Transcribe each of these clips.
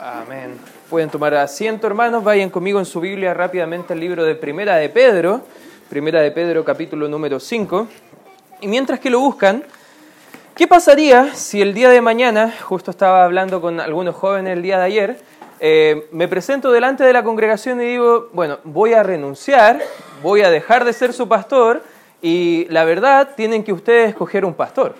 Amén. Pueden tomar asiento, hermanos. Vayan conmigo en su Biblia rápidamente al libro de Primera de Pedro, Primera de Pedro, capítulo número 5. Y mientras que lo buscan, ¿qué pasaría si el día de mañana, justo estaba hablando con algunos jóvenes el día de ayer, eh, me presento delante de la congregación y digo, bueno, voy a renunciar, voy a dejar de ser su pastor y la verdad tienen que ustedes escoger un pastor.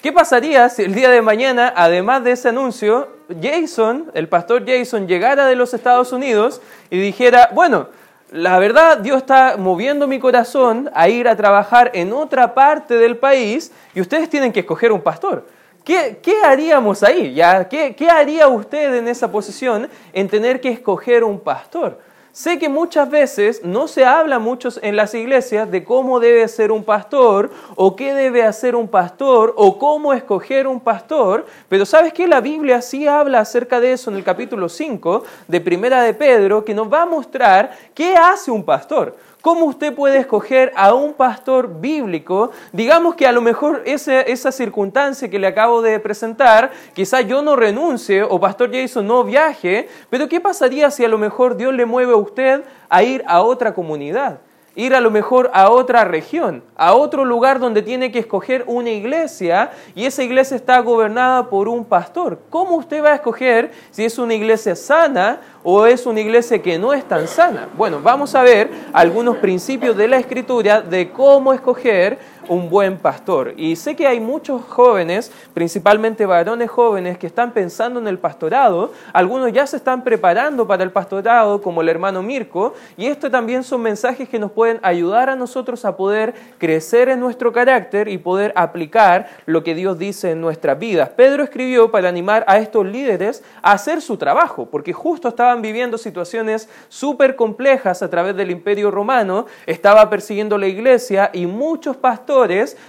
¿Qué pasaría si el día de mañana, además de ese anuncio, Jason, el pastor Jason, llegara de los Estados Unidos y dijera, bueno, la verdad Dios está moviendo mi corazón a ir a trabajar en otra parte del país y ustedes tienen que escoger un pastor? ¿Qué, qué haríamos ahí? ¿Ya? ¿Qué, ¿Qué haría usted en esa posición en tener que escoger un pastor? Sé que muchas veces no se habla mucho en las iglesias de cómo debe ser un pastor o qué debe hacer un pastor o cómo escoger un pastor, pero sabes que la Biblia sí habla acerca de eso en el capítulo 5 de Primera de Pedro que nos va a mostrar qué hace un pastor. ¿Cómo usted puede escoger a un pastor bíblico? Digamos que a lo mejor esa, esa circunstancia que le acabo de presentar, quizá yo no renuncie o pastor Jason no viaje, pero ¿qué pasaría si a lo mejor Dios le mueve a usted a ir a otra comunidad? Ir a lo mejor a otra región, a otro lugar donde tiene que escoger una iglesia y esa iglesia está gobernada por un pastor. ¿Cómo usted va a escoger si es una iglesia sana o es una iglesia que no es tan sana? Bueno, vamos a ver algunos principios de la escritura de cómo escoger un buen pastor. Y sé que hay muchos jóvenes, principalmente varones jóvenes, que están pensando en el pastorado. Algunos ya se están preparando para el pastorado, como el hermano Mirko. Y esto también son mensajes que nos pueden ayudar a nosotros a poder crecer en nuestro carácter y poder aplicar lo que Dios dice en nuestras vidas. Pedro escribió para animar a estos líderes a hacer su trabajo, porque justo estaban viviendo situaciones súper complejas a través del imperio romano, estaba persiguiendo la iglesia y muchos pastores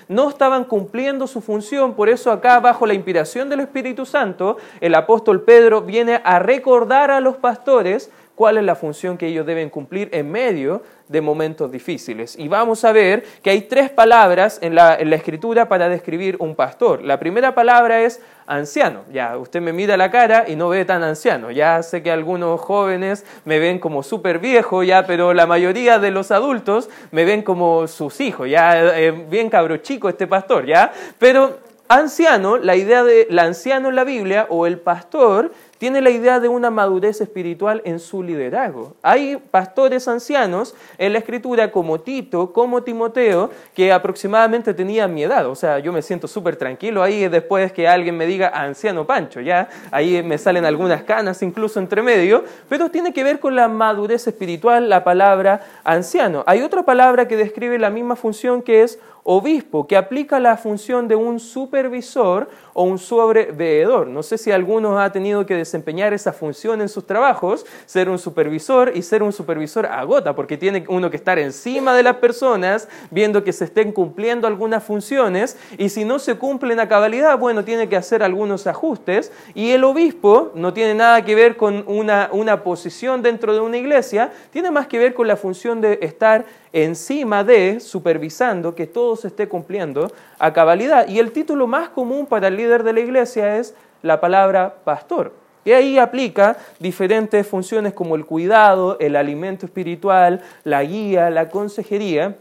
no estaban cumpliendo su función, por eso acá bajo la inspiración del Espíritu Santo, el apóstol Pedro viene a recordar a los pastores cuál es la función que ellos deben cumplir en medio de momentos difíciles. Y vamos a ver que hay tres palabras en la, escritura para describir un pastor. La primera palabra es anciano. Ya, usted me mira la cara y no ve tan anciano. Ya sé que algunos jóvenes me ven como súper viejo, ya, pero la mayoría de los adultos me ven como sus hijos. Ya, eh, bien cabro chico este pastor, ya. Pero anciano, la idea de la anciano en la Biblia o el pastor tiene la idea de una madurez espiritual en su liderazgo. Hay pastores ancianos en la escritura como Tito, como Timoteo, que aproximadamente tenían mi edad. O sea, yo me siento súper tranquilo ahí después que alguien me diga anciano Pancho, ya. Ahí me salen algunas canas incluso entre medio, pero tiene que ver con la madurez espiritual la palabra anciano. Hay otra palabra que describe la misma función que es obispo, que aplica la función de un supervisor o un sobreveedor. No sé si alguno ha tenido que desempeñar esa función en sus trabajos, ser un supervisor y ser un supervisor agota, porque tiene uno que estar encima de las personas, viendo que se estén cumpliendo algunas funciones, y si no se cumplen a cabalidad, bueno, tiene que hacer algunos ajustes, y el obispo no tiene nada que ver con una, una posición dentro de una iglesia, tiene más que ver con la función de estar encima de, supervisando que todo se esté cumpliendo a cabalidad. Y el título más común para el líder de la iglesia es la palabra pastor. Y ahí aplica diferentes funciones como el cuidado, el alimento espiritual, la guía, la consejería.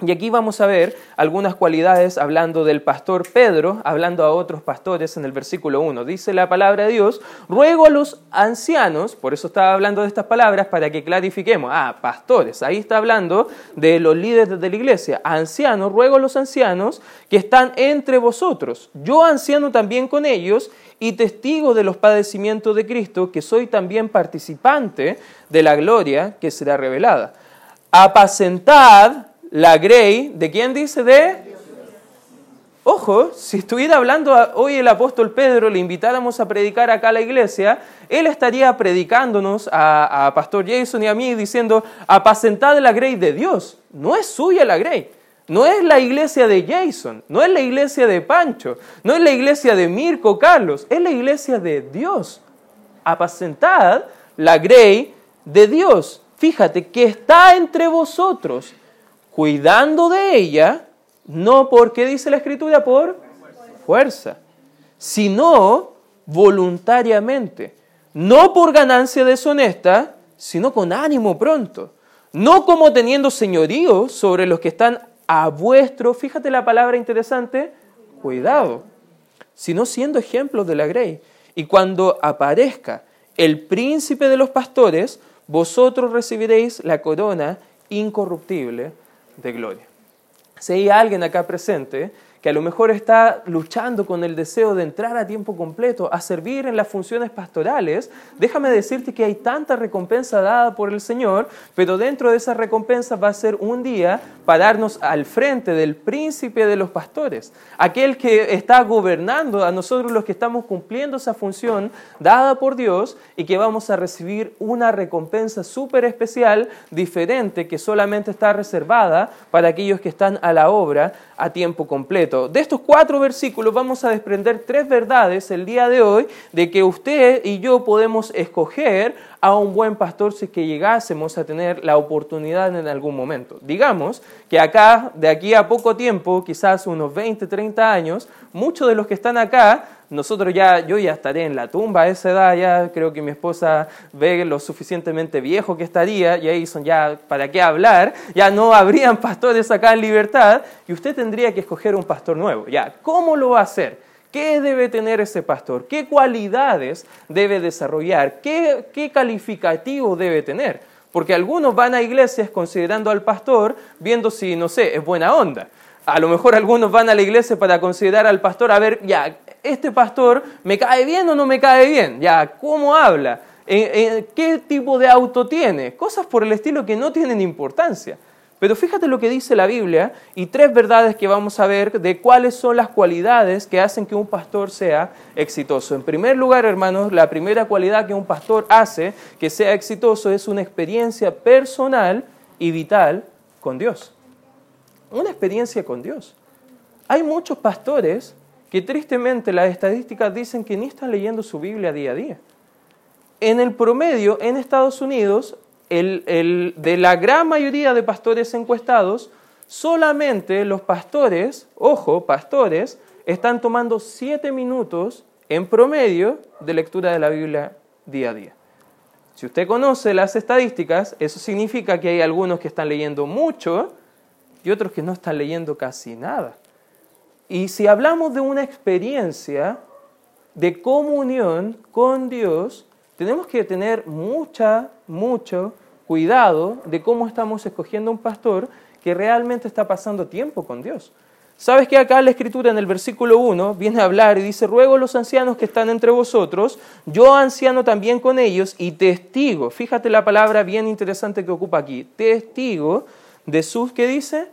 Y aquí vamos a ver algunas cualidades hablando del pastor Pedro, hablando a otros pastores en el versículo 1. Dice la palabra de Dios, ruego a los ancianos, por eso estaba hablando de estas palabras, para que clarifiquemos, ah, pastores, ahí está hablando de los líderes de la iglesia, ancianos, ruego a los ancianos que están entre vosotros, yo anciano también con ellos y testigo de los padecimientos de Cristo, que soy también participante de la gloria que será revelada. Apacentad la Grey, ¿de quién dice? De... Ojo, si estuviera hablando hoy el apóstol Pedro, le invitáramos a predicar acá a la iglesia, él estaría predicándonos a, Pastor Jason y a mí diciendo, apacentad la Grey de Dios. No es suya la Grey. No es la iglesia de Jason, no es la iglesia de Pancho, no es la iglesia de Mirko Carlos, es la iglesia de Dios. Apacentad la Grey de Dios. Fíjate que está entre vosotros cuidando de ella, no porque dice la escritura, por fuerza, sino voluntariamente. no por ganancia deshonesta, sino con ánimo pronto, no como teniendo señorío sobre los que están a vuestro, fíjate la palabra interesante, cuidado, sino siendo ejemplos de la grey. Y cuando aparezca el príncipe de los pastores, vosotros recibiréis la corona incorruptible de gloria. Si hay alguien acá presente que a lo mejor está luchando con el deseo de entrar a tiempo completo, a servir en las funciones pastorales, déjame decirte que hay tanta recompensa dada por el Señor, pero dentro de esa recompensa va a ser un día pararnos al frente del príncipe de los pastores, aquel que está gobernando a nosotros los que estamos cumpliendo esa función dada por Dios y que vamos a recibir una recompensa súper especial, diferente, que solamente está reservada para aquellos que están a la obra a tiempo completo. De estos cuatro versículos vamos a desprender tres verdades el día de hoy de que usted y yo podemos escoger a un buen pastor si que llegásemos a tener la oportunidad en algún momento. Digamos que acá, de aquí a poco tiempo, quizás unos 20, 30 años, muchos de los que están acá, nosotros ya, yo ya estaré en la tumba a esa edad, ya creo que mi esposa ve lo suficientemente viejo que estaría, y ahí son ya, ¿para qué hablar? Ya no habrían pastores acá en libertad, y usted tendría que escoger un pastor nuevo. Ya, ¿cómo lo va a hacer? ¿Qué debe tener ese pastor? ¿Qué cualidades debe desarrollar? ¿Qué, calificativo debe tener? Porque algunos van a iglesias considerando al pastor viendo si, no sé, es buena onda. A lo mejor algunos van a la iglesia para considerar al pastor, a ver, ya, este pastor me cae bien o no me cae bien, ya, ¿cómo habla? Eh, eh, ¿Qué tipo de auto tiene? Cosas por el estilo que no tienen importancia. Pero fíjate lo que dice la Biblia y tres verdades que vamos a ver de cuáles son las cualidades que hacen que un pastor sea exitoso. En primer lugar, hermanos, la primera cualidad que un pastor hace que sea exitoso es una experiencia personal y vital con Dios. Una experiencia con Dios. Hay muchos pastores que tristemente las estadísticas dicen que ni están leyendo su Biblia día a día. En el promedio, en Estados Unidos, de la gran mayoría de pastores encuestados, solamente los pastores, ojo, pastores, están tomando siete minutos en promedio de lectura de la Biblia día a día. Si usted conoce las estadísticas, eso significa que hay algunos que están leyendo mucho y otros que no están leyendo casi nada. Y si hablamos de una experiencia de comunión con Dios, tenemos que tener mucha, mucho cuidado de cómo estamos escogiendo un pastor que realmente está pasando tiempo con Dios. ¿Sabes que acá la escritura en el versículo 1 viene a hablar y dice, ruego a los ancianos que están entre vosotros, yo anciano también con ellos y testigo, fíjate la palabra bien interesante que ocupa aquí, testigo de sus, ¿qué dice?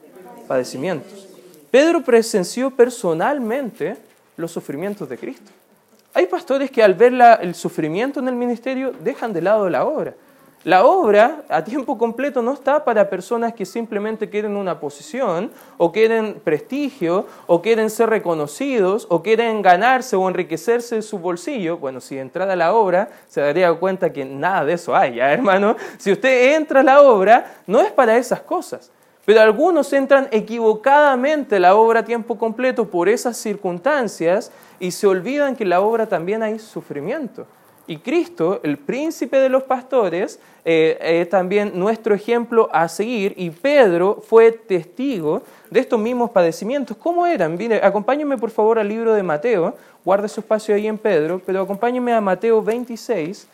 Padecimientos. Pedro presenció personalmente los sufrimientos de Cristo. Hay pastores que al ver el sufrimiento en el ministerio dejan de lado la obra. La obra a tiempo completo no está para personas que simplemente quieren una posición o quieren prestigio o quieren ser reconocidos o quieren ganarse o enriquecerse su bolsillo. Bueno, si entrara a la obra se daría cuenta que nada de eso hay, ¿ya, hermano? Si usted entra a la obra no es para esas cosas. Pero algunos entran equivocadamente a la obra a tiempo completo por esas circunstancias y se olvidan que en la obra también hay sufrimiento. Y Cristo, el príncipe de los pastores, eh, es también nuestro ejemplo a seguir y Pedro fue testigo de estos mismos padecimientos. ¿Cómo eran? Mire, acompáñenme por favor al libro de Mateo, guarde su espacio ahí en Pedro, pero acompáñenme a Mateo 26,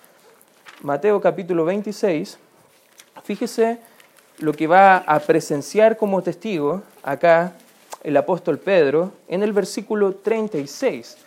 Mateo capítulo 26. Fíjese lo que va a presenciar como testigo acá el apóstol Pedro en el versículo 36.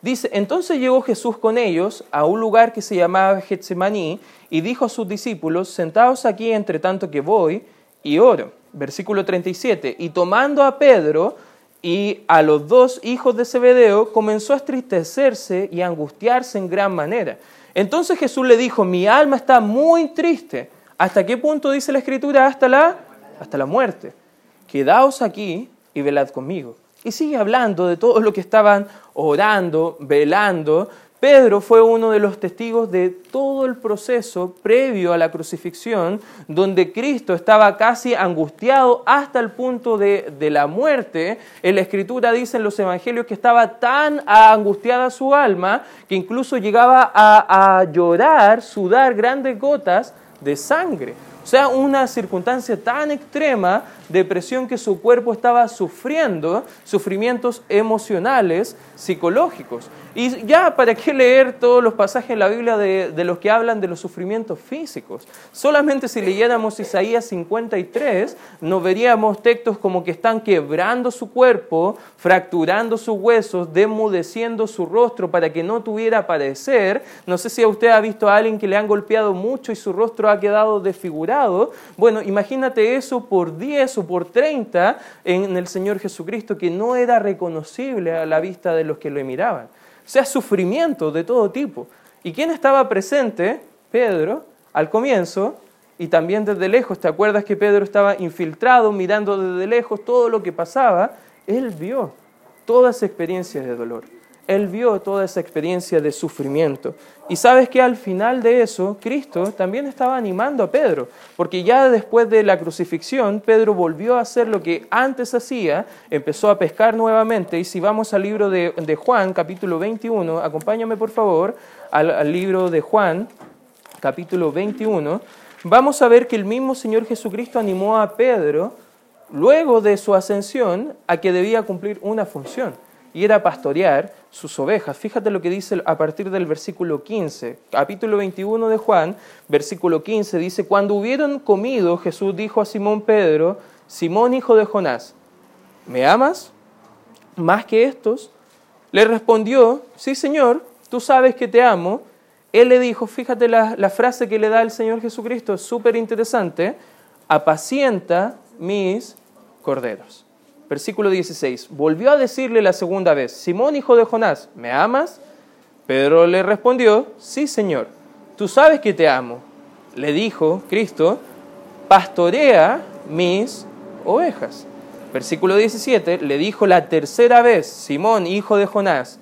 Dice, entonces llegó Jesús con ellos a un lugar que se llamaba Getsemaní y dijo a sus discípulos, sentaos aquí entre tanto que voy y oro. Versículo 37, y tomando a Pedro y a los dos hijos de Zebedeo, comenzó a estristecerse y a angustiarse en gran manera. Entonces Jesús le dijo, mi alma está muy triste ¿Hasta qué punto dice la escritura? Hasta la, hasta la muerte. Quedaos aquí y velad conmigo. Y sigue hablando de todo lo que estaban orando, velando, Pedro fue uno de los testigos de todo el proceso previo a la crucifixión, donde Cristo estaba casi angustiado hasta el punto de, la muerte. En la escritura dicen los evangelios que estaba tan angustiada su alma que incluso llegaba a llorar, sudar grandes gotas de sangre. O sea, una circunstancia tan extrema de presión que su cuerpo estaba sufriendo, sufrimientos emocionales, psicológicos. Y ya, ¿para qué leer todos los pasajes en la Biblia de, los que hablan de los sufrimientos físicos? Solamente si leyéramos Isaías 53, nos veríamos textos como que están quebrando su cuerpo, fracturando sus huesos, demudeciendo su rostro para que no tuviera parecer. No sé si usted ha visto a alguien que le han golpeado mucho y su rostro ha quedado desfigurado. Bueno, imagínate eso por 10 o por 30 en el Señor Jesucristo, que no era reconocible a la vista de los que lo miraban sea sufrimiento de todo tipo. ¿Y quién estaba presente? Pedro, al comienzo, y también desde lejos. ¿Te acuerdas que Pedro estaba infiltrado, mirando desde lejos todo lo que pasaba? Él vio toda esa experiencia de dolor él vio toda esa experiencia de sufrimiento. Y sabes que al final de eso, Cristo también estaba animando a Pedro, porque ya después de la crucifixión, Pedro volvió a hacer lo que antes hacía, empezó a pescar nuevamente. Y si vamos al libro de, Juan, capítulo 21, acompáñame por favor al, al libro de Juan, capítulo 21, vamos a ver que el mismo Señor Jesucristo animó a Pedro, luego de su ascensión, a que debía cumplir una función y era pastorear sus ovejas. Fíjate lo que dice a partir del versículo 15, capítulo 21 de Juan, versículo 15, dice, cuando hubieron comido, Jesús dijo a Simón Pedro, Simón hijo de Jonás, ¿me amas más que estos? Le respondió, sí Señor, tú sabes que te amo. Él le dijo, fíjate la, frase que le da el Señor Jesucristo, es súper interesante, apacienta mis corderos. Versículo 16. Volvió a decirle la segunda vez, Simón hijo de Jonás, ¿me amas? Pedro le respondió, sí Señor, tú sabes que te amo. Le dijo Cristo, pastorea mis ovejas. Versículo 17, le dijo la tercera vez, Simón, hijo de Jonás,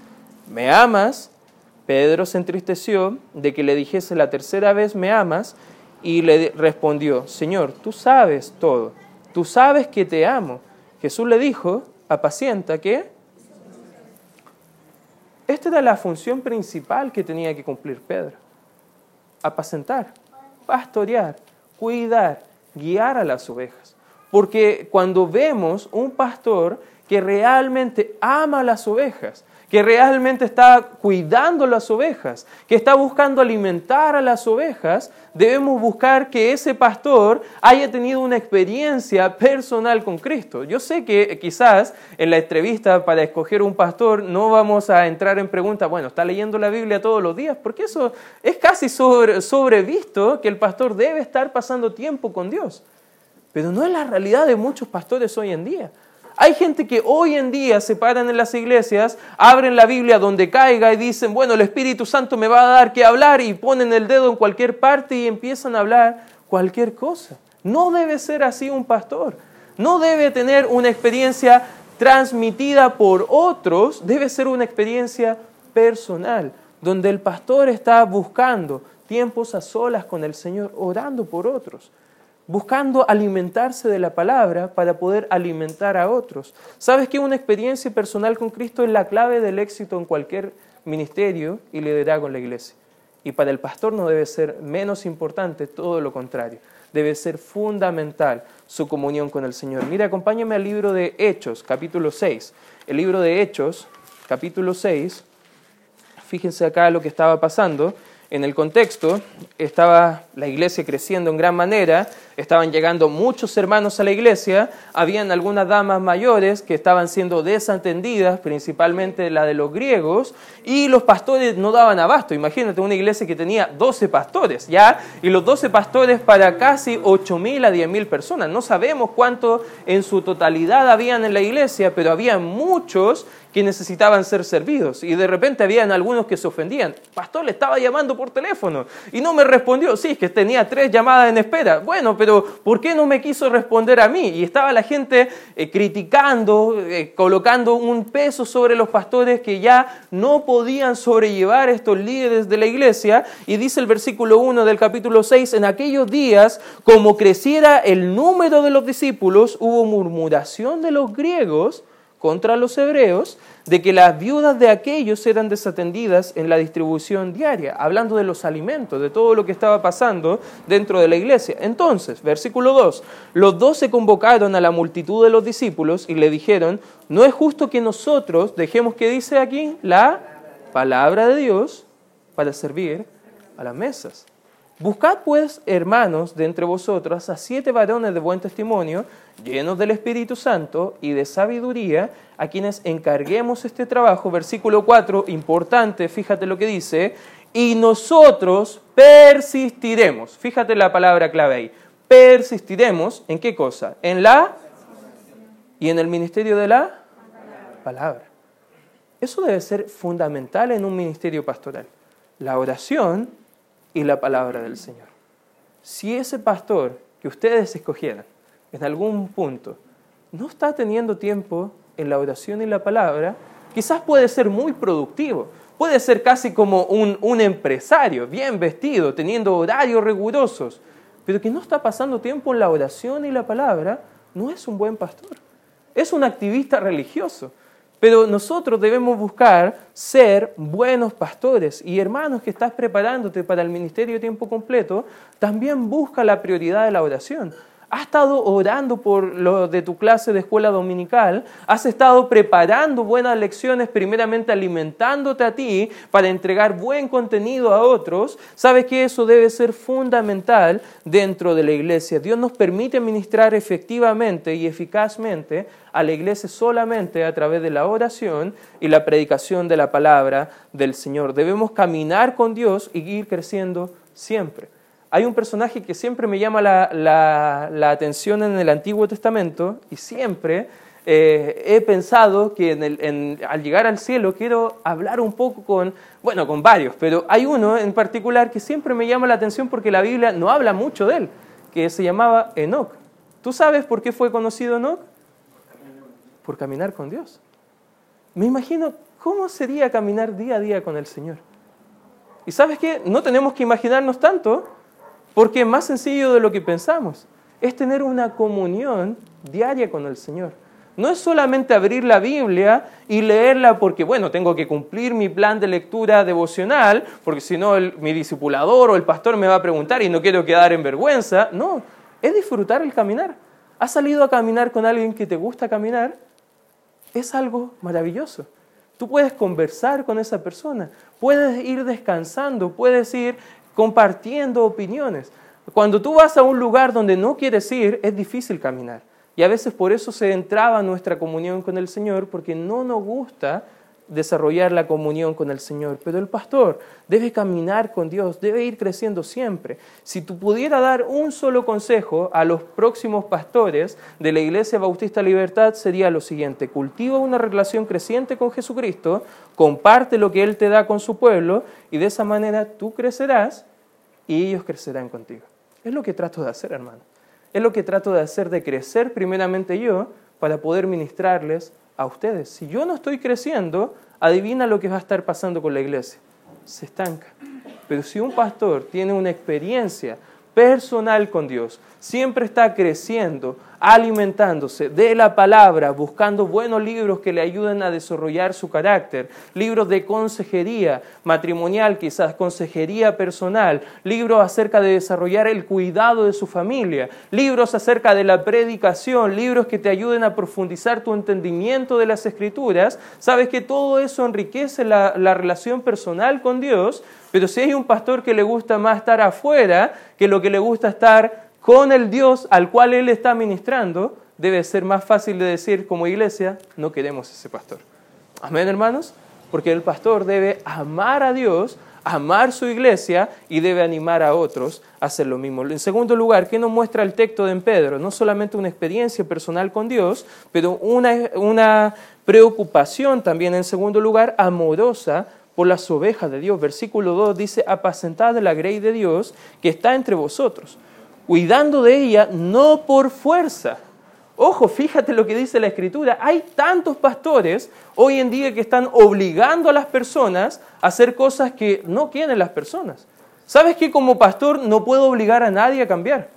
¿me amas? Pedro se entristeció de que le dijese la tercera vez, ¿me amas? Y le respondió, Señor, tú sabes todo, tú sabes que te amo. Jesús le dijo, apacienta que esta era la función principal que tenía que cumplir Pedro. Apacentar, pastorear, cuidar, guiar a las ovejas. Porque cuando vemos un pastor que realmente ama a las ovejas, que realmente está cuidando las ovejas, que está buscando alimentar a las ovejas, debemos buscar que ese pastor haya tenido una experiencia personal con Cristo. Yo sé que quizás en la entrevista para escoger un pastor no vamos a entrar en preguntas, bueno, ¿está leyendo la Biblia todos los días? Porque eso es casi sobre, sobrevisto que el pastor debe estar pasando tiempo con Dios. Pero no es la realidad de muchos pastores hoy en día. Hay gente que hoy en día se paran en las iglesias, abren la Biblia donde caiga y dicen, bueno, el Espíritu Santo me va a dar que hablar y ponen el dedo en cualquier parte y empiezan a hablar cualquier cosa. No debe ser así un pastor. No debe tener una experiencia transmitida por otros, debe ser una experiencia personal, donde el pastor está buscando tiempos a solas con el Señor, orando por otros buscando alimentarse de la palabra para poder alimentar a otros. ¿Sabes que una experiencia personal con Cristo es la clave del éxito en cualquier ministerio y liderazgo en la iglesia? Y para el pastor no debe ser menos importante, todo lo contrario. Debe ser fundamental su comunión con el Señor. Mira, acompáñame al libro de Hechos, capítulo 6. El libro de Hechos, capítulo 6. Fíjense acá lo que estaba pasando. En el contexto estaba la iglesia creciendo en gran manera, estaban llegando muchos hermanos a la iglesia, habían algunas damas mayores que estaban siendo desatendidas, principalmente la de los griegos, y los pastores no daban abasto. Imagínate una iglesia que tenía 12 pastores, ¿ya? Y los 12 pastores para casi 8.000 a 10.000 personas. No sabemos cuánto en su totalidad habían en la iglesia, pero había muchos necesitaban ser servidos. Y de repente habían algunos que se ofendían. Pastor, le estaba llamando por teléfono y no me respondió. Sí, que tenía tres llamadas en espera. Bueno, pero ¿por qué no me quiso responder a mí? Y estaba la gente eh, criticando, eh, colocando un peso sobre los pastores que ya no podían sobrellevar estos líderes de la iglesia. Y dice el versículo 1 del capítulo 6, en aquellos días, como creciera el número de los discípulos, hubo murmuración de los griegos contra los hebreos de que las viudas de aquellos eran desatendidas en la distribución diaria, hablando de los alimentos, de todo lo que estaba pasando dentro de la iglesia. Entonces, versículo 2, los dos se convocaron a la multitud de los discípulos y le dijeron, no es justo que nosotros dejemos que dice aquí la palabra de Dios para servir a las mesas. Buscad pues, hermanos, de entre vosotros a siete varones de buen testimonio, llenos del Espíritu Santo y de sabiduría, a quienes encarguemos este trabajo. Versículo 4, importante, fíjate lo que dice, y nosotros persistiremos. Fíjate la palabra clave ahí. Persistiremos en qué cosa? En la y en el ministerio de la palabra. Eso debe ser fundamental en un ministerio pastoral. La oración y la palabra del Señor. Si ese pastor que ustedes escogieran en algún punto no está teniendo tiempo en la oración y la palabra, quizás puede ser muy productivo, puede ser casi como un, un empresario, bien vestido, teniendo horarios rigurosos, pero que no está pasando tiempo en la oración y la palabra, no es un buen pastor, es un activista religioso. Pero nosotros debemos buscar ser buenos pastores y hermanos que estás preparándote para el ministerio de tiempo completo, también busca la prioridad de la oración. Has estado orando por lo de tu clase de escuela dominical, has estado preparando buenas lecciones, primeramente alimentándote a ti para entregar buen contenido a otros. Sabes que eso debe ser fundamental dentro de la iglesia. Dios nos permite ministrar efectivamente y eficazmente a la iglesia solamente a través de la oración y la predicación de la palabra del Señor. Debemos caminar con Dios y ir creciendo siempre hay un personaje que siempre me llama la, atención en el Antiguo Testamento y siempre eh, he pensado que al llegar al cielo quiero hablar un poco con, bueno, con varios, pero hay uno en particular que siempre me llama la atención porque la Biblia no habla mucho de él, que se llamaba Enoch. ¿Tú sabes por qué fue conocido Enoch? Por caminar con Dios. Me imagino cómo sería caminar día a día con el Señor. Y sabes qué, no tenemos que imaginarnos tanto, porque más sencillo de lo que pensamos. Es tener una comunión diaria con el Señor. No es solamente abrir la Biblia y leerla porque, bueno, tengo que cumplir mi plan de lectura devocional, porque si no mi discipulador o el pastor me va a preguntar y no quiero quedar en vergüenza. No, es disfrutar el caminar. ¿Has salido a caminar con alguien que te gusta caminar? Es algo maravilloso. Tú puedes conversar con esa persona, puedes ir descansando, puedes ir compartiendo opiniones. Cuando tú vas a un lugar donde no quieres ir, es difícil caminar. Y a veces por eso se entraba nuestra comunión con el Señor, porque no nos gusta desarrollar la comunión con el Señor. Pero el pastor debe caminar con Dios, debe ir creciendo siempre. Si tú pudieras dar un solo consejo a los próximos pastores de la Iglesia Bautista Libertad, sería lo siguiente. Cultiva una relación creciente con Jesucristo, comparte lo que Él te da con su pueblo y de esa manera tú crecerás y ellos crecerán contigo. Es lo que trato de hacer, hermano. Es lo que trato de hacer, de crecer primeramente yo para poder ministrarles a ustedes. Si yo no estoy creciendo, adivina lo que va a estar pasando con la iglesia. Se estanca. Pero si un pastor tiene una experiencia personal con Dios, siempre está creciendo, alimentándose de la palabra, buscando buenos libros que le ayuden a desarrollar su carácter, libros de consejería matrimonial, quizás consejería personal, libros acerca de desarrollar el cuidado de su familia, libros acerca de la predicación, libros que te ayuden a profundizar tu entendimiento de las escrituras, sabes que todo eso enriquece la, la relación personal con Dios, pero si hay un pastor que le gusta más estar afuera que lo que le gusta estar con el Dios al cual él está ministrando, debe ser más fácil de decir como iglesia, no queremos ese pastor. Amén, hermanos, porque el pastor debe amar a Dios amar su iglesia y debe animar a otros a hacer lo mismo. En segundo lugar, ¿qué nos muestra el texto de Pedro? No solamente una experiencia personal con Dios, pero una, una preocupación también, en segundo lugar, amorosa por las ovejas de Dios. Versículo 2 dice, apacentad la grey de Dios que está entre vosotros, cuidando de ella no por fuerza. Ojo, fíjate lo que dice la escritura. Hay tantos pastores hoy en día que están obligando a las personas a hacer cosas que no quieren las personas. ¿Sabes que como pastor no puedo obligar a nadie a cambiar?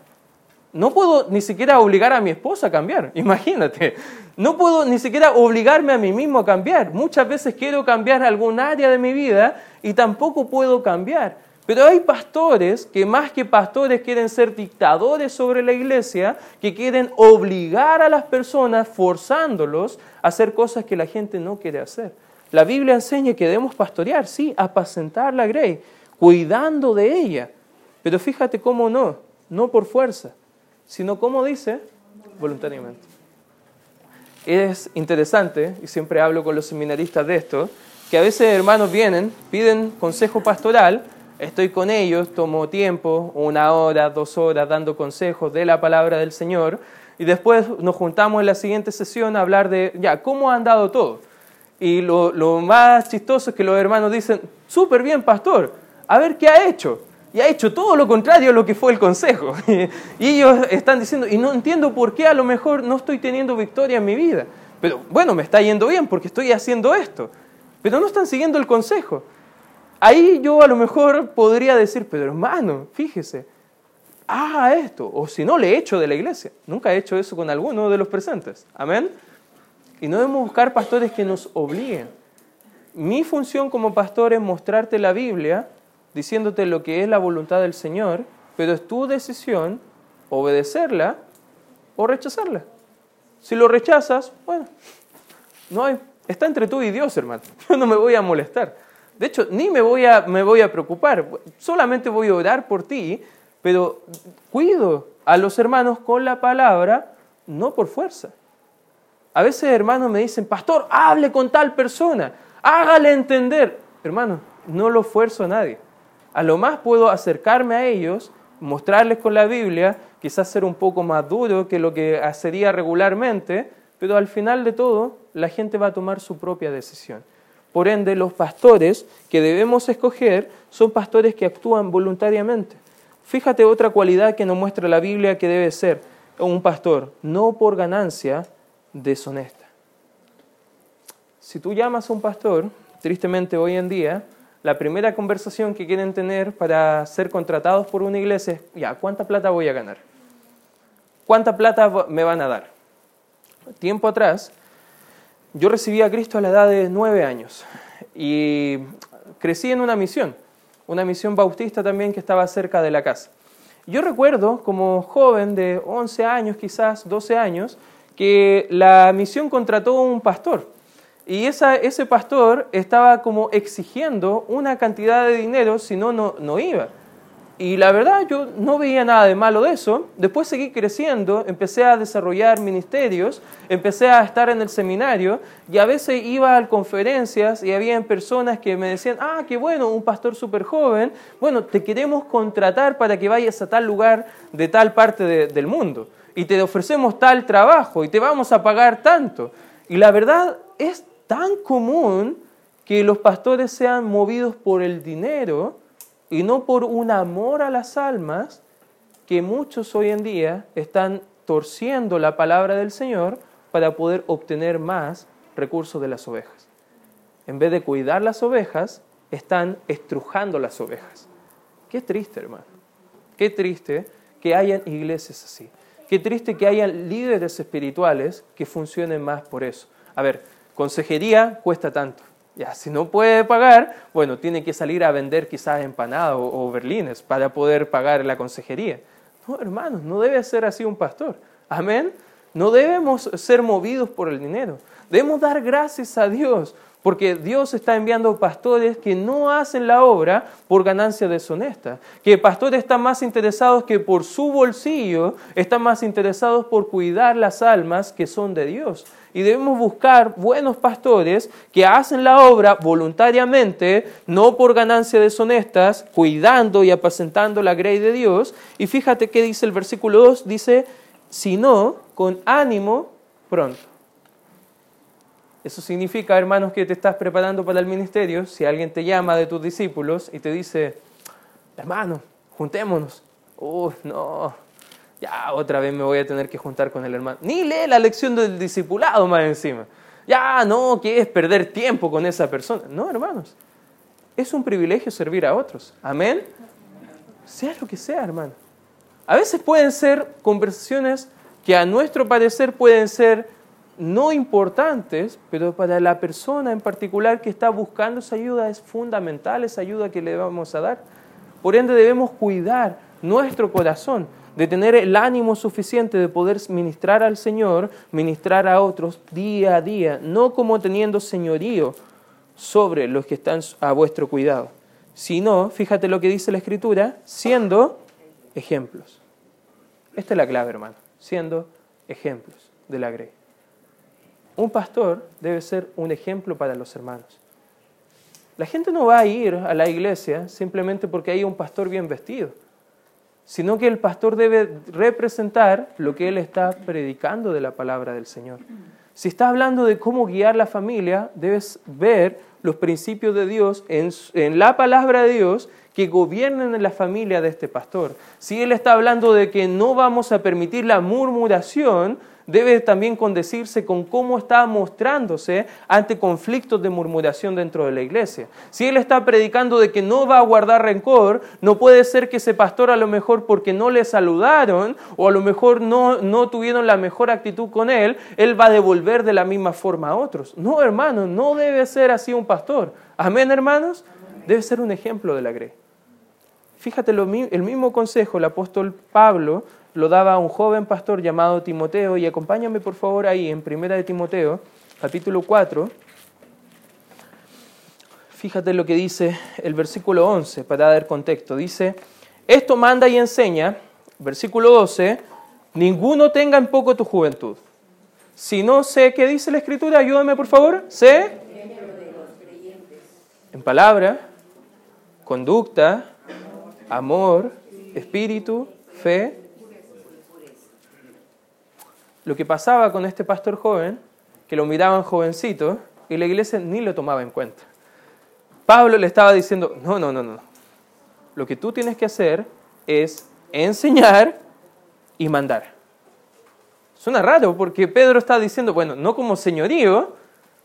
No puedo ni siquiera obligar a mi esposa a cambiar, imagínate. No puedo ni siquiera obligarme a mí mismo a cambiar. Muchas veces quiero cambiar algún área de mi vida y tampoco puedo cambiar. Pero hay pastores que más que pastores quieren ser dictadores sobre la iglesia, que quieren obligar a las personas, forzándolos a hacer cosas que la gente no quiere hacer. La Biblia enseña que debemos pastorear, sí, apacentar la grey, cuidando de ella. Pero fíjate cómo no, no por fuerza, sino como dice, voluntariamente. Es interesante, y siempre hablo con los seminaristas de esto, que a veces hermanos vienen, piden consejo pastoral, estoy con ellos, tomo tiempo, una hora, dos horas, dando consejos de la palabra del Señor, y después nos juntamos en la siguiente sesión a hablar de, ya, ¿cómo ha andado todo? Y lo, lo más chistoso es que los hermanos dicen, súper bien, pastor, a ver qué ha hecho y ha hecho todo lo contrario a lo que fue el consejo. y ellos están diciendo, y no entiendo por qué a lo mejor no estoy teniendo victoria en mi vida. Pero bueno, me está yendo bien porque estoy haciendo esto. Pero no están siguiendo el consejo. Ahí yo a lo mejor podría decir, pero hermano, fíjese, haga esto. O si no, le echo de la iglesia. Nunca he hecho eso con alguno de los presentes. Amén. Y no debemos buscar pastores que nos obliguen. Mi función como pastor es mostrarte la Biblia diciéndote lo que es la voluntad del Señor, pero es tu decisión obedecerla o rechazarla. Si lo rechazas, bueno, no hay, está entre tú y Dios, hermano. Yo no me voy a molestar. De hecho, ni me voy a, preocupar. Solamente voy a orar por ti, pero cuido a los hermanos con la palabra, no por fuerza. A veces hermanos me dicen, pastor, hable con tal persona, hágale entender. Hermano, no lo fuerzo a nadie. A lo más puedo acercarme a ellos, mostrarles con la Biblia, quizás ser un poco más duro que lo que sería regularmente, pero al final de todo la gente va a tomar su propia decisión. Por ende, los pastores que debemos escoger son pastores que actúan voluntariamente. Fíjate otra cualidad que nos muestra la Biblia que debe ser un pastor, no por ganancia deshonesta. Si tú llamas a un pastor, tristemente hoy en día, la primera conversación que quieren tener para ser contratados por una iglesia es, ya, ¿cuánta plata voy a ganar? ¿Cuánta plata me van a dar? Tiempo atrás, yo recibí a Cristo a la edad de nueve años y crecí en una misión, una misión bautista también que estaba cerca de la casa. Yo recuerdo como joven de 11 años, quizás 12 años, que la misión contrató un pastor y ese pastor estaba como exigiendo una cantidad de dinero, si no, no iba. Y la verdad yo no veía nada de malo de eso. Después seguí creciendo, empecé a desarrollar ministerios, empecé a estar en el seminario y a veces iba a conferencias y había personas que me decían, ah, qué bueno, un pastor súper joven, bueno, te queremos contratar para que vayas a tal lugar de tal parte del mundo y te ofrecemos tal trabajo y te vamos a pagar tanto. Y la verdad es tan común que los pastores sean movidos por el dinero y no por un amor a las almas, que muchos hoy en día están torciendo la palabra del Señor para poder obtener más recursos de las ovejas. En vez de cuidar las ovejas, están estrujando las ovejas. Qué triste, hermano. Qué triste que hayan iglesias así. Qué triste que hayan líderes espirituales que funcionen más por eso. A ver, consejería cuesta tanto. Ya, si no puede pagar, bueno, tiene que salir a vender quizás empanadas o, o berlines para poder pagar la consejería. No, hermanos, no debe ser así un pastor. Amén. No debemos ser movidos por el dinero. Debemos dar gracias a Dios Porque Dios está enviando pastores que no hacen la obra por ganancia deshonesta. Que pastores están más interesados que por su bolsillo, están más interesados por cuidar las almas que son de Dios. Y debemos buscar buenos pastores que hacen la obra voluntariamente, no por ganancia deshonestas, cuidando y apacentando la grey de Dios. Y fíjate qué dice el versículo 2, dice, sino con ánimo pronto. Eso significa, hermanos, que te estás preparando para el ministerio. Si alguien te llama de tus discípulos y te dice, hermano, juntémonos. Oh, no, ya otra vez me voy a tener que juntar con el hermano. Ni lee la lección del discipulado más encima. Ya no quieres perder tiempo con esa persona. No, hermanos. Es un privilegio servir a otros. Amén. Sea lo que sea, hermano. A veces pueden ser conversaciones que a nuestro parecer pueden ser no importantes, pero para la persona en particular que está buscando esa ayuda es fundamental esa ayuda que le vamos a dar. Por ende debemos cuidar nuestro corazón, de tener el ánimo suficiente de poder ministrar al Señor, ministrar a otros día a día, no como teniendo señorío sobre los que están a vuestro cuidado, sino, fíjate lo que dice la Escritura, siendo ejemplos. Esta es la clave, hermano, siendo ejemplos de la grey. Un pastor debe ser un ejemplo para los hermanos. La gente no va a ir a la iglesia simplemente porque hay un pastor bien vestido, sino que el pastor debe representar lo que él está predicando de la palabra del Señor. Si está hablando de cómo guiar la familia, debes ver los principios de Dios en, la palabra de Dios que gobiernen en la familia de este pastor. Si él está hablando de que no vamos a permitir la murmuración, debe también condecirse con cómo está mostrándose ante conflictos de murmuración dentro de la iglesia. Si él está predicando de que no va a guardar rencor, no puede ser que ese pastor a lo mejor porque no le saludaron o a lo mejor no, no tuvieron la mejor actitud con él, él va a devolver de la misma forma a otros. No, hermano, no debe ser así un pastor. Amén, hermanos. Debe ser un ejemplo de la grey. Fíjate, el mismo consejo el apóstol Pablo lo daba un joven pastor llamado Timoteo, y acompáñame por favor ahí en Primera de Timoteo, capítulo 4. Fíjate lo que dice el versículo 11 para dar contexto. Dice, esto manda y enseña, versículo 12, ninguno tenga en poco tu juventud. Si no sé qué dice la escritura, ayúdame por favor. Sé en palabra, conducta, amor, espíritu, fe lo que pasaba con este pastor joven, que lo miraban jovencito y la iglesia ni lo tomaba en cuenta. Pablo le estaba diciendo, no, no, no, no. Lo que tú tienes que hacer es enseñar y mandar. Suena raro porque Pedro está diciendo, bueno, no como señorío,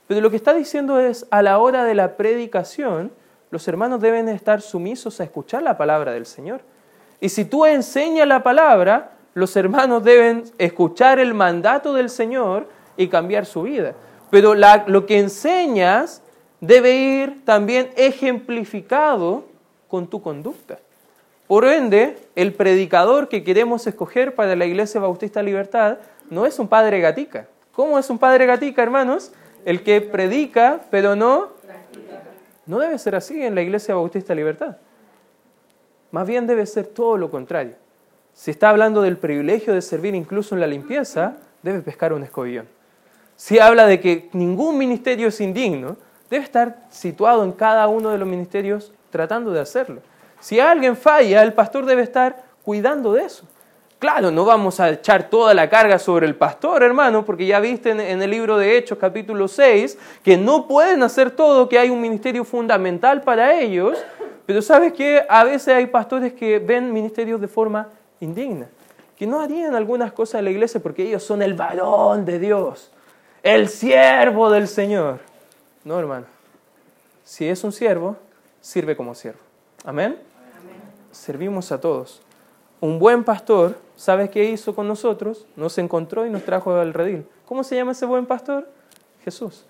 pero lo que está diciendo es, a la hora de la predicación, los hermanos deben estar sumisos a escuchar la palabra del Señor. Y si tú enseñas la palabra, los hermanos deben escuchar el mandato del Señor y cambiar su vida. Pero lo que enseñas debe ir también ejemplificado con tu conducta. Por ende, el predicador que queremos escoger para la Iglesia Bautista Libertad no es un padre gatica. ¿Cómo es un padre gatica, hermanos? El que predica, pero no... No debe ser así en la Iglesia Bautista Libertad. Más bien debe ser todo lo contrario. Si está hablando del privilegio de servir incluso en la limpieza, debe pescar un escobillón. Si habla de que ningún ministerio es indigno, debe estar situado en cada uno de los ministerios tratando de hacerlo. Si alguien falla, el pastor debe estar cuidando de eso. Claro, no vamos a echar toda la carga sobre el pastor, hermano, porque ya viste en el libro de Hechos capítulo 6 que no pueden hacer todo, que hay un ministerio fundamental para ellos, pero sabes que a veces hay pastores que ven ministerios de forma indigna, que no harían algunas cosas en la iglesia porque ellos son el varón de Dios, el siervo del Señor. No, hermano. Si es un siervo, sirve como siervo. Amén. Servimos a todos. Un buen pastor, ¿sabes qué hizo con nosotros? Nos encontró y nos trajo al redil. ¿Cómo se llama ese buen pastor? Jesús.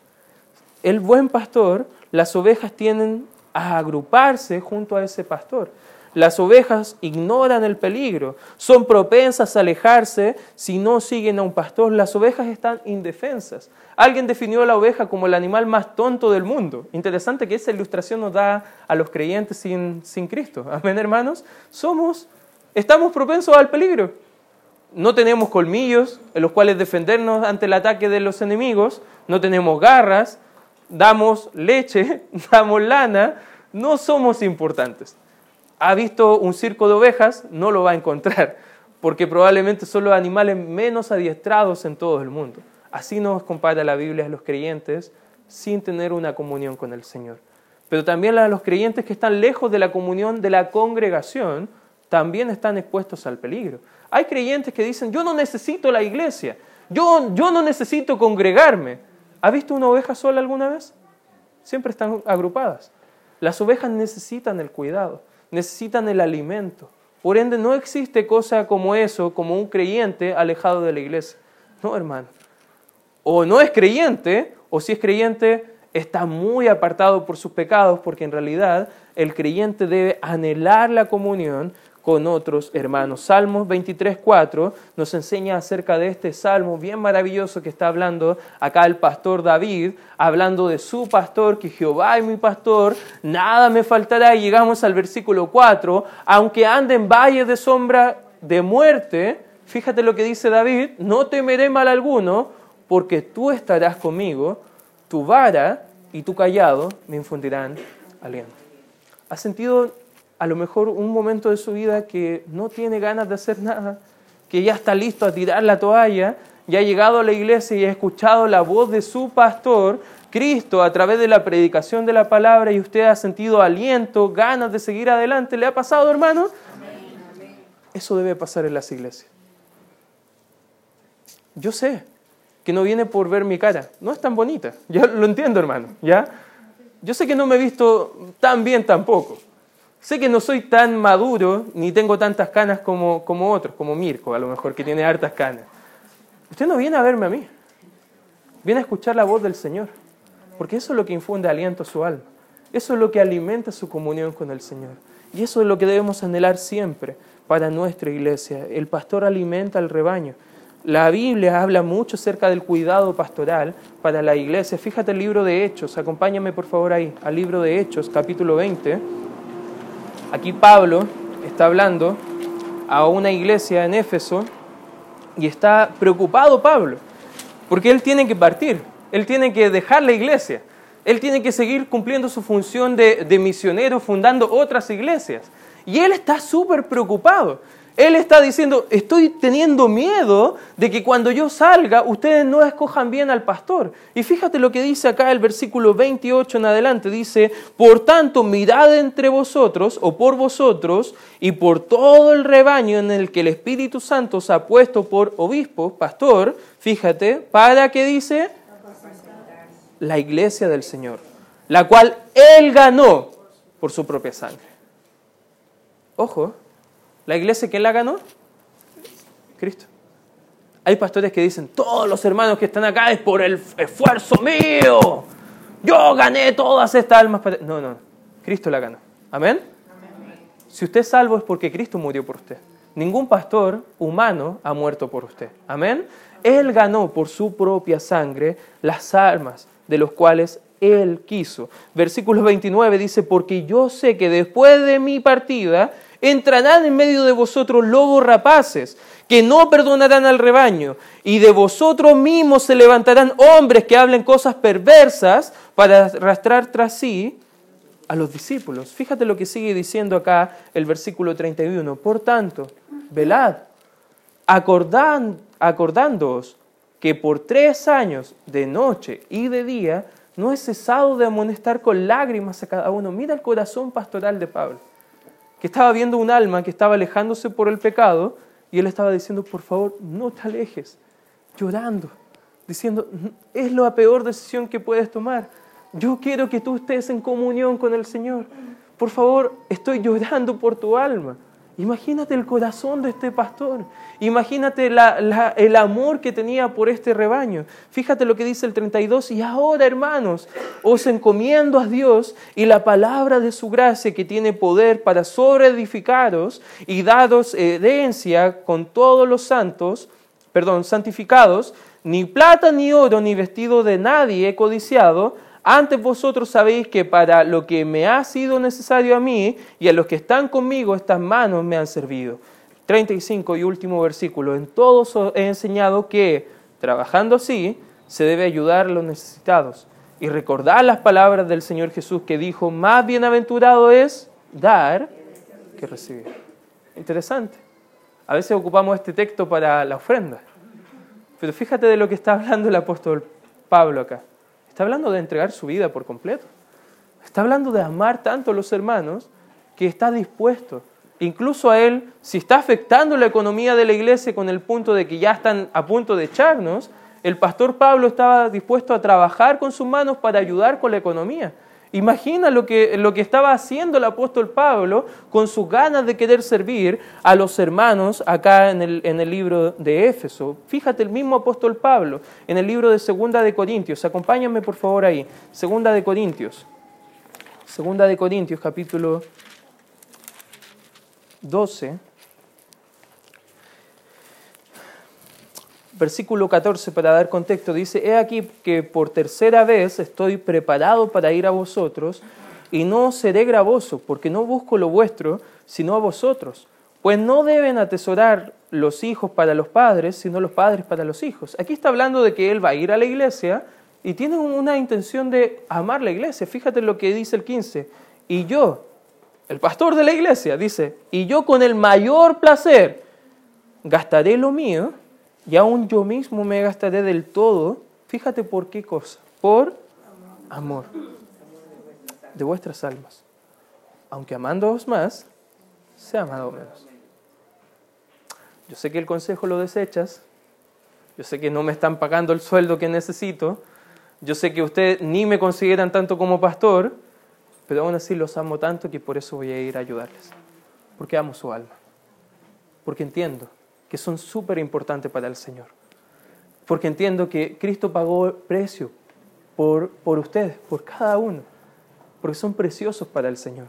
El buen pastor, las ovejas tienen a agruparse junto a ese pastor. Las ovejas ignoran el peligro, son propensas a alejarse si no siguen a un pastor. Las ovejas están indefensas. Alguien definió a la oveja como el animal más tonto del mundo. Interesante que esa ilustración nos da a los creyentes sin, sin Cristo. Amén, hermanos. Somos, estamos propensos al peligro. No tenemos colmillos en los cuales defendernos ante el ataque de los enemigos. No tenemos garras. Damos leche, damos lana. No somos importantes ha visto un circo de ovejas, no lo va a encontrar, porque probablemente son los animales menos adiestrados en todo el mundo. Así nos compara la Biblia a los creyentes sin tener una comunión con el Señor. Pero también a los creyentes que están lejos de la comunión de la congregación, también están expuestos al peligro. Hay creyentes que dicen, yo no necesito la iglesia, yo, yo no necesito congregarme. ¿Ha visto una oveja sola alguna vez? Siempre están agrupadas. Las ovejas necesitan el cuidado necesitan el alimento. Por ende, no existe cosa como eso, como un creyente alejado de la iglesia. No, hermano. O no es creyente, o si es creyente, está muy apartado por sus pecados, porque en realidad el creyente debe anhelar la comunión con otros hermanos. Salmos 23.4 nos enseña acerca de este salmo bien maravilloso que está hablando acá el pastor David, hablando de su pastor, que Jehová es mi pastor, nada me faltará. Y llegamos al versículo 4, aunque ande en valle de sombra de muerte, fíjate lo que dice David, no temeré mal alguno, porque tú estarás conmigo, tu vara y tu callado me infundirán aliento. ¿Has sentido a lo mejor un momento de su vida que no tiene ganas de hacer nada, que ya está listo a tirar la toalla, ya ha llegado a la iglesia y ha escuchado la voz de su pastor, Cristo, a través de la predicación de la palabra y usted ha sentido aliento, ganas de seguir adelante. ¿Le ha pasado, hermano? Eso debe pasar en las iglesias. Yo sé que no viene por ver mi cara, no es tan bonita, ya lo entiendo, hermano, ¿ya? Yo sé que no me he visto tan bien tampoco, Sé que no soy tan maduro ni tengo tantas canas como, como otros, como Mirko, a lo mejor, que tiene hartas canas. Usted no viene a verme a mí, viene a escuchar la voz del Señor, porque eso es lo que infunde aliento a su alma, eso es lo que alimenta su comunión con el Señor. Y eso es lo que debemos anhelar siempre para nuestra iglesia. El pastor alimenta al rebaño. La Biblia habla mucho acerca del cuidado pastoral para la iglesia. Fíjate el libro de Hechos, acompáñame por favor ahí, al libro de Hechos, capítulo 20. Aquí Pablo está hablando a una iglesia en Éfeso y está preocupado Pablo, porque él tiene que partir, él tiene que dejar la iglesia, él tiene que seguir cumpliendo su función de, de misionero, fundando otras iglesias. Y él está súper preocupado. Él está diciendo, estoy teniendo miedo de que cuando yo salga ustedes no escojan bien al pastor. Y fíjate lo que dice acá el versículo 28 en adelante. Dice, por tanto, mirad entre vosotros o por vosotros y por todo el rebaño en el que el Espíritu Santo se ha puesto por obispo, pastor, fíjate, para que dice la iglesia del Señor, la cual Él ganó por su propia sangre. Ojo, ¿La iglesia quién la ganó? Cristo. Hay pastores que dicen, todos los hermanos que están acá es por el esfuerzo mío. Yo gané todas estas almas. No, no, Cristo la ganó. ¿Amén? Si usted es salvo es porque Cristo murió por usted. Ningún pastor humano ha muerto por usted. Amén. Él ganó por su propia sangre las almas de los cuales Él quiso. Versículo 29 dice, porque yo sé que después de mi partida entrarán en medio de vosotros lobos rapaces, que no perdonarán al rebaño, y de vosotros mismos se levantarán hombres que hablen cosas perversas para arrastrar tras sí a los discípulos. Fíjate lo que sigue diciendo acá el versículo 31. Por tanto, velad, acordán, acordándoos que por tres años, de noche y de día, no he cesado de amonestar con lágrimas a cada uno. Mira el corazón pastoral de Pablo que estaba viendo un alma que estaba alejándose por el pecado y él estaba diciendo, por favor, no te alejes, llorando, diciendo, es la peor decisión que puedes tomar. Yo quiero que tú estés en comunión con el Señor. Por favor, estoy llorando por tu alma. Imagínate el corazón de este pastor. Imagínate el amor que tenía por este rebaño. Fíjate lo que dice el 32. Y ahora, hermanos, os encomiendo a Dios y la palabra de su gracia que tiene poder para sobreedificaros y daros herencia con todos los santos, perdón, santificados, ni plata ni oro ni vestido de nadie codiciado, antes vosotros sabéis que para lo que me ha sido necesario a mí y a los que están conmigo, estas manos me han servido. 35 y último versículo. En todos os he enseñado que, trabajando así, se debe ayudar a los necesitados. Y recordar las palabras del Señor Jesús que dijo, más bienaventurado es dar que recibir. Interesante. A veces ocupamos este texto para la ofrenda. Pero fíjate de lo que está hablando el apóstol Pablo acá. Está hablando de entregar su vida por completo. Está hablando de amar tanto a los hermanos que está dispuesto. Incluso a él, si está afectando la economía de la iglesia con el punto de que ya están a punto de echarnos, el pastor Pablo estaba dispuesto a trabajar con sus manos para ayudar con la economía. Imagina lo que, lo que estaba haciendo el apóstol Pablo con sus ganas de querer servir a los hermanos acá en el, en el libro de Éfeso. Fíjate el mismo apóstol Pablo en el libro de Segunda de Corintios. Acompáñame por favor ahí. Segunda de Corintios. Segunda de Corintios capítulo 12. Versículo 14, para dar contexto, dice, He aquí que por tercera vez estoy preparado para ir a vosotros, y no seré gravoso, porque no busco lo vuestro, sino a vosotros. Pues no deben atesorar los hijos para los padres, sino los padres para los hijos. Aquí está hablando de que él va a ir a la iglesia y tiene una intención de amar la iglesia. Fíjate lo que dice el 15. Y yo, el pastor de la iglesia, dice, y yo con el mayor placer gastaré lo mío y aún yo mismo me gastaré del todo, fíjate por qué cosa, por amor de vuestras almas. Aunque amándoos más, sea amado menos. Yo sé que el consejo lo desechas, yo sé que no me están pagando el sueldo que necesito, yo sé que ustedes ni me consideran tanto como pastor, pero aún así los amo tanto que por eso voy a ir a ayudarles, porque amo su alma, porque entiendo que son súper importantes para el Señor. Porque entiendo que Cristo pagó precio por, por ustedes, por cada uno, porque son preciosos para el Señor.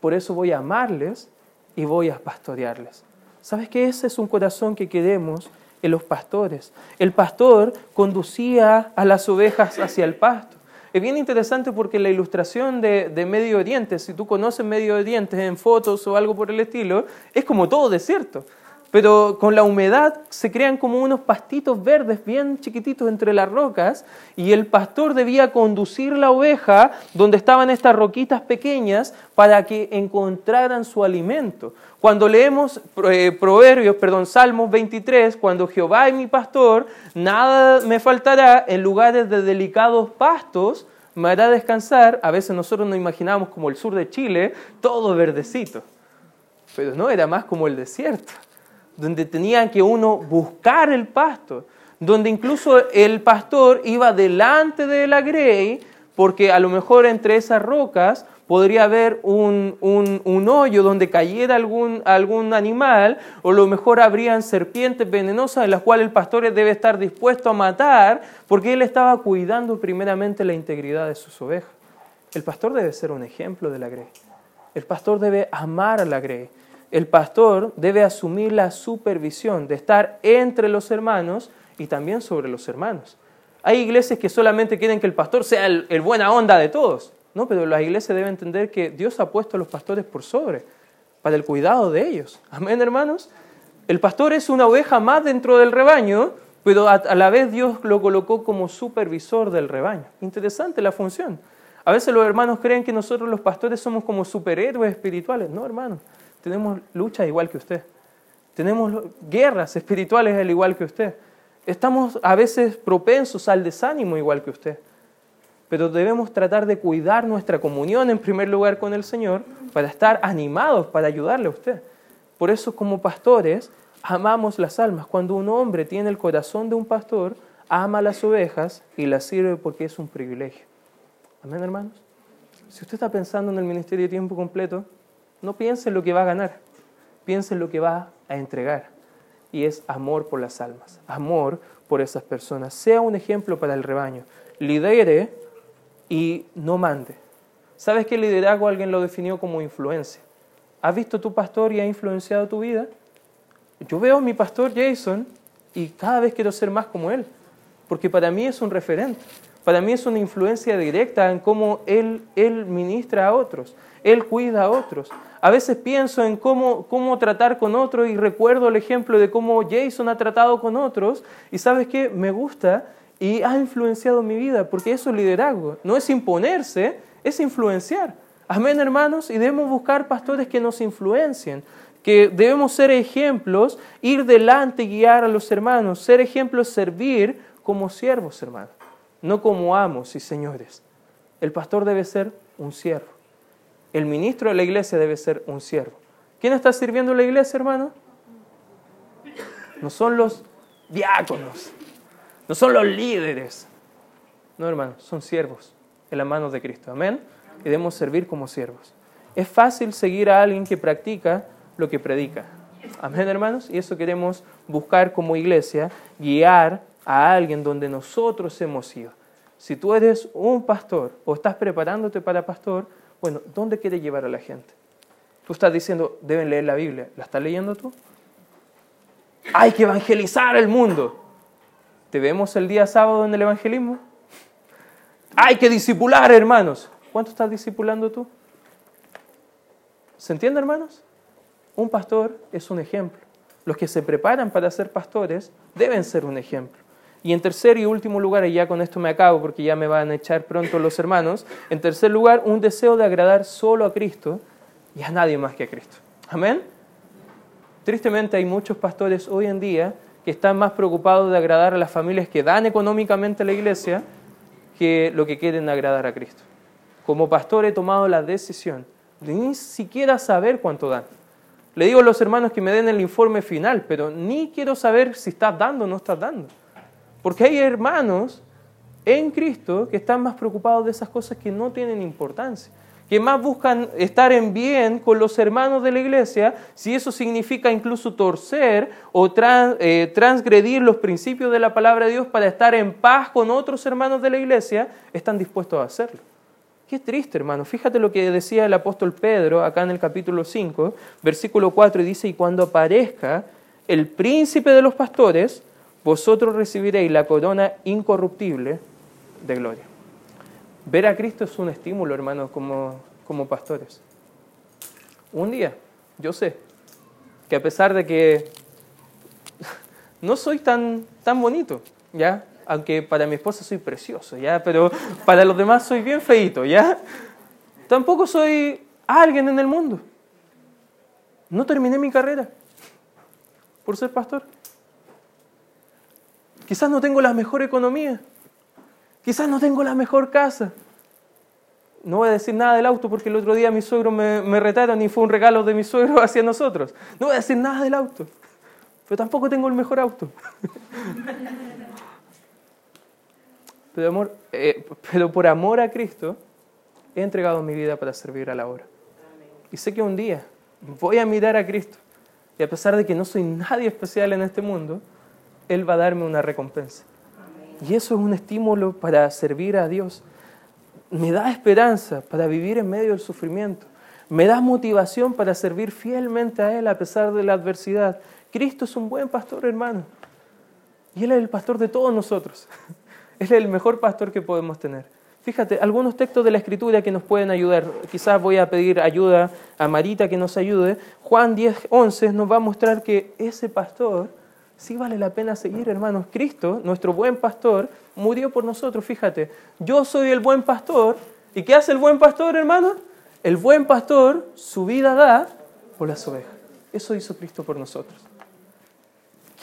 Por eso voy a amarles y voy a pastorearles. ¿Sabes que ese es un corazón que queremos en los pastores? El pastor conducía a las ovejas hacia el pasto. Es bien interesante porque la ilustración de, de, Medio Oriente, si tú conoces Medio Oriente en fotos o algo por el estilo, es como todo desierto pero con la humedad se crean como unos pastitos verdes bien chiquititos entre las rocas y el pastor debía conducir la oveja donde estaban estas roquitas pequeñas para que encontraran su alimento. Cuando leemos eh, Proverbios, perdón, Salmos 23, cuando Jehová es mi pastor, nada me faltará en lugares de delicados pastos, me hará descansar. A veces nosotros nos imaginamos como el sur de Chile, todo verdecito, pero no, era más como el desierto donde tenía que uno buscar el pasto, donde incluso el pastor iba delante de la grey, porque a lo mejor entre esas rocas podría haber un, un, hoyo donde cayera algún, algún animal, o a lo mejor habrían serpientes venenosas de las cuales el pastor debe estar dispuesto a matar, porque él estaba cuidando primeramente la integridad de sus ovejas. El pastor debe ser un ejemplo de la grey. El pastor debe amar a la grey el pastor debe asumir la supervisión de estar entre los hermanos y también sobre los hermanos. Hay iglesias que solamente quieren que el pastor sea el, buena onda de todos, ¿no? pero las iglesias deben entender que Dios ha puesto a los pastores por sobre, para el cuidado de ellos. Amén, hermanos. El pastor es una oveja más dentro del rebaño, pero a, a la vez Dios lo colocó como supervisor del rebaño. Interesante la función. A veces los hermanos creen que nosotros los pastores somos como superhéroes espirituales. No, hermanos tenemos luchas igual que usted. Tenemos guerras espirituales al igual que usted. Estamos a veces propensos al desánimo igual que usted. Pero debemos tratar de cuidar nuestra comunión en primer lugar con el Señor para estar animados, para ayudarle a usted. Por eso como pastores amamos las almas. Cuando un hombre tiene el corazón de un pastor, ama las ovejas y las sirve porque es un privilegio. Amén, hermanos. Si usted está pensando en el ministerio de tiempo completo, no piense en lo que va a ganar. piensa en lo que va a entregar. Y es amor por las almas, amor por esas personas. Sea un ejemplo para el rebaño. Lidere y no mande. ¿Sabes que el liderazgo alguien lo definió como influencia? ¿Has visto tu pastor y ha influenciado tu vida? Yo veo a mi pastor Jason y cada vez quiero ser más como él, porque para mí es un referente, para mí es una influencia directa en cómo él, él ministra a otros, él cuida a otros. A veces pienso en cómo, cómo tratar con otros y recuerdo el ejemplo de cómo Jason ha tratado con otros y sabes qué, me gusta y ha influenciado mi vida, porque eso es liderazgo, no es imponerse, es influenciar. Amén, hermanos, y debemos buscar pastores que nos influencien, que debemos ser ejemplos, ir delante guiar a los hermanos, ser ejemplos, servir como siervos, hermanos, no como amos y señores. El pastor debe ser un siervo. El ministro de la iglesia debe ser un siervo. ¿Quién está sirviendo en la iglesia, hermano? No son los diáconos, no son los líderes. No, hermano, son siervos en las manos de Cristo. Amén. Y debemos servir como siervos. Es fácil seguir a alguien que practica lo que predica. Amén, hermanos. Y eso queremos buscar como iglesia, guiar a alguien donde nosotros hemos ido. Si tú eres un pastor o estás preparándote para pastor, bueno, ¿dónde quieres llevar a la gente? Tú estás diciendo, deben leer la Biblia. ¿La estás leyendo tú? Hay que evangelizar el mundo. ¿Te vemos el día sábado en el evangelismo? Hay que disipular, hermanos. ¿Cuánto estás discipulando tú? ¿Se entiende, hermanos? Un pastor es un ejemplo. Los que se preparan para ser pastores deben ser un ejemplo. Y en tercer y último lugar, y ya con esto me acabo porque ya me van a echar pronto los hermanos, en tercer lugar, un deseo de agradar solo a Cristo y a nadie más que a Cristo. Amén. Tristemente hay muchos pastores hoy en día que están más preocupados de agradar a las familias que dan económicamente a la iglesia que lo que quieren agradar a Cristo. Como pastor he tomado la decisión de ni siquiera saber cuánto dan. Le digo a los hermanos que me den el informe final, pero ni quiero saber si estás dando o no estás dando. Porque hay hermanos en Cristo que están más preocupados de esas cosas que no tienen importancia, que más buscan estar en bien con los hermanos de la iglesia, si eso significa incluso torcer o eh, transgredir los principios de la palabra de Dios para estar en paz con otros hermanos de la iglesia, están dispuestos a hacerlo. Qué triste, hermano. Fíjate lo que decía el apóstol Pedro acá en el capítulo 5, versículo 4, y dice, y cuando aparezca el príncipe de los pastores, vosotros recibiréis la corona incorruptible de gloria. Ver a Cristo es un estímulo, hermano, como, como pastores. Un día, yo sé, que a pesar de que no soy tan, tan bonito, ¿ya? aunque para mi esposa soy precioso, ¿ya? Pero para los demás soy bien feito, ¿ya? Tampoco soy alguien en el mundo. No terminé mi carrera por ser pastor. Quizás no tengo la mejor economía. Quizás no tengo la mejor casa. No voy a decir nada del auto porque el otro día mi suegro me, me retaron y fue un regalo de mi suegro hacia nosotros. No voy a decir nada del auto. Pero tampoco tengo el mejor auto. Pero, amor, eh, pero por amor a Cristo he entregado mi vida para servir a la obra. Y sé que un día voy a mirar a Cristo y a pesar de que no soy nadie especial en este mundo, Él va a darme una recompensa. Y eso es un estímulo para servir a Dios. Me da esperanza para vivir en medio del sufrimiento. Me da motivación para servir fielmente a Él a pesar de la adversidad. Cristo es un buen pastor, hermano. Y Él es el pastor de todos nosotros. Es el mejor pastor que podemos tener. Fíjate, algunos textos de la Escritura que nos pueden ayudar. Quizás voy a pedir ayuda a Marita que nos ayude. Juan 10, 11 nos va a mostrar que ese pastor sí vale la pena seguir, hermanos. Cristo, nuestro buen pastor, murió por nosotros. Fíjate, yo soy el buen pastor. ¿Y qué hace el buen pastor, hermanos? El buen pastor su vida da por las ovejas. Eso hizo Cristo por nosotros.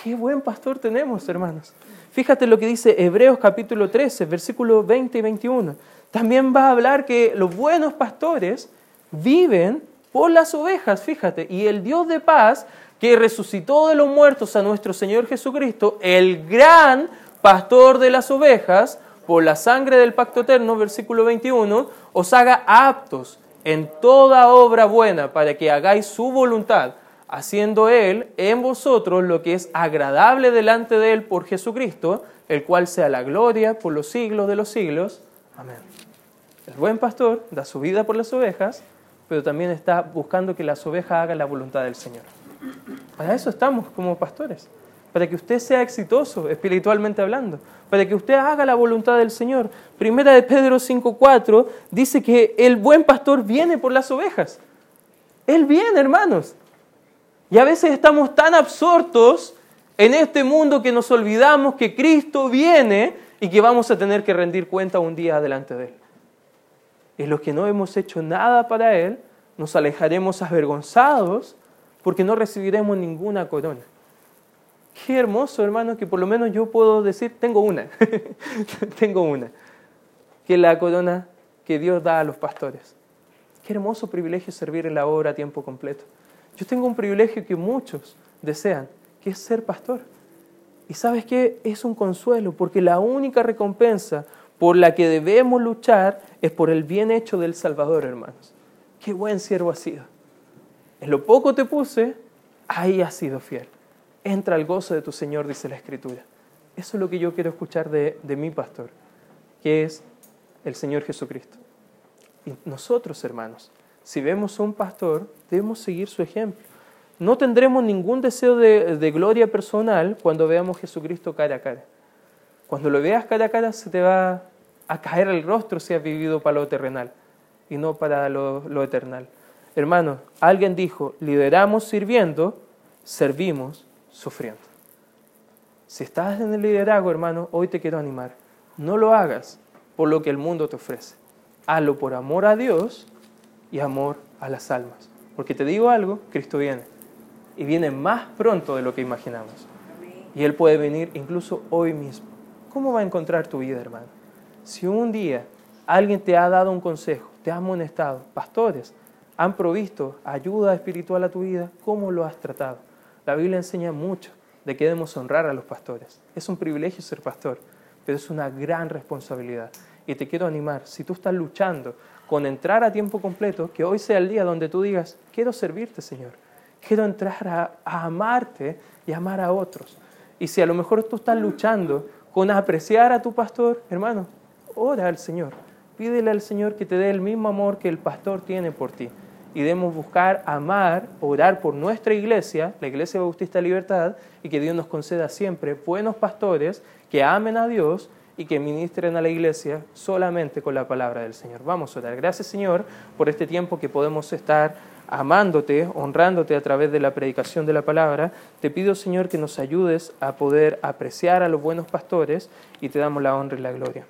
Qué buen pastor tenemos, hermanos. Fíjate lo que dice Hebreos capítulo 13, versículos 20 y 21. También va a hablar que los buenos pastores viven por las ovejas, fíjate, y el Dios de paz que resucitó de los muertos a nuestro Señor Jesucristo, el gran pastor de las ovejas, por la sangre del pacto eterno, versículo 21, os haga aptos en toda obra buena para que hagáis su voluntad, haciendo Él en vosotros lo que es agradable delante de Él por Jesucristo, el cual sea la gloria por los siglos de los siglos. Amén. El buen pastor da su vida por las ovejas, pero también está buscando que las ovejas hagan la voluntad del Señor. Para eso estamos como pastores, para que usted sea exitoso espiritualmente hablando, para que usted haga la voluntad del Señor. Primera de Pedro 5.4 dice que el buen pastor viene por las ovejas. Él viene, hermanos. Y a veces estamos tan absortos en este mundo que nos olvidamos que Cristo viene y que vamos a tener que rendir cuenta un día delante de Él. Y los que no hemos hecho nada para Él, nos alejaremos avergonzados porque no recibiremos ninguna corona. Qué hermoso, hermano, que por lo menos yo puedo decir, tengo una, tengo una, que la corona que Dios da a los pastores. Qué hermoso privilegio servir en la obra a tiempo completo. Yo tengo un privilegio que muchos desean, que es ser pastor. Y sabes qué? Es un consuelo, porque la única recompensa por la que debemos luchar es por el bien hecho del Salvador, hermanos. Qué buen siervo has sido. En lo poco te puse, ahí has sido fiel. Entra al gozo de tu Señor, dice la Escritura. Eso es lo que yo quiero escuchar de, de mi pastor, que es el Señor Jesucristo. Y nosotros, hermanos, si vemos a un pastor, debemos seguir su ejemplo. No tendremos ningún deseo de, gloria personal cuando veamos a Jesucristo cara a cara. Cuando lo veas cara a cara se te va a caer el rostro si has vivido para lo terrenal y no para lo, lo eternal. Hermano, alguien dijo, lideramos sirviendo, servimos sufriendo. Si estás en el liderazgo, hermano, hoy te quiero animar. No lo hagas por lo que el mundo te ofrece. Hazlo por amor a Dios y amor a las almas. Porque te digo algo, Cristo viene. Y viene más pronto de lo que imaginamos. Y Él puede venir incluso hoy mismo. ¿Cómo va a encontrar tu vida, hermano? Si un día alguien te ha dado un consejo, te ha amonestado, pastores han provisto ayuda espiritual a tu vida, ¿cómo lo has tratado? La Biblia enseña mucho de que debemos honrar a los pastores. Es un privilegio ser pastor, pero es una gran responsabilidad. Y te quiero animar, si tú estás luchando con entrar a tiempo completo, que hoy sea el día donde tú digas, quiero servirte, Señor. Quiero entrar a, amarte y amar a otros. Y si a lo mejor tú estás luchando con apreciar a tu pastor, hermano, ora al Señor. Pídele al Señor que te dé el mismo amor que el pastor tiene por ti. Y debemos buscar amar, orar por nuestra iglesia, la Iglesia Bautista Libertad, y que Dios nos conceda siempre buenos pastores que amen a Dios y que ministren a la iglesia solamente con la palabra del Señor. Vamos a orar. Gracias Señor por este tiempo que podemos estar amándote, honrándote a través de la predicación de la palabra. Te pido Señor que nos ayudes a poder apreciar a los buenos pastores y te damos la honra y la gloria.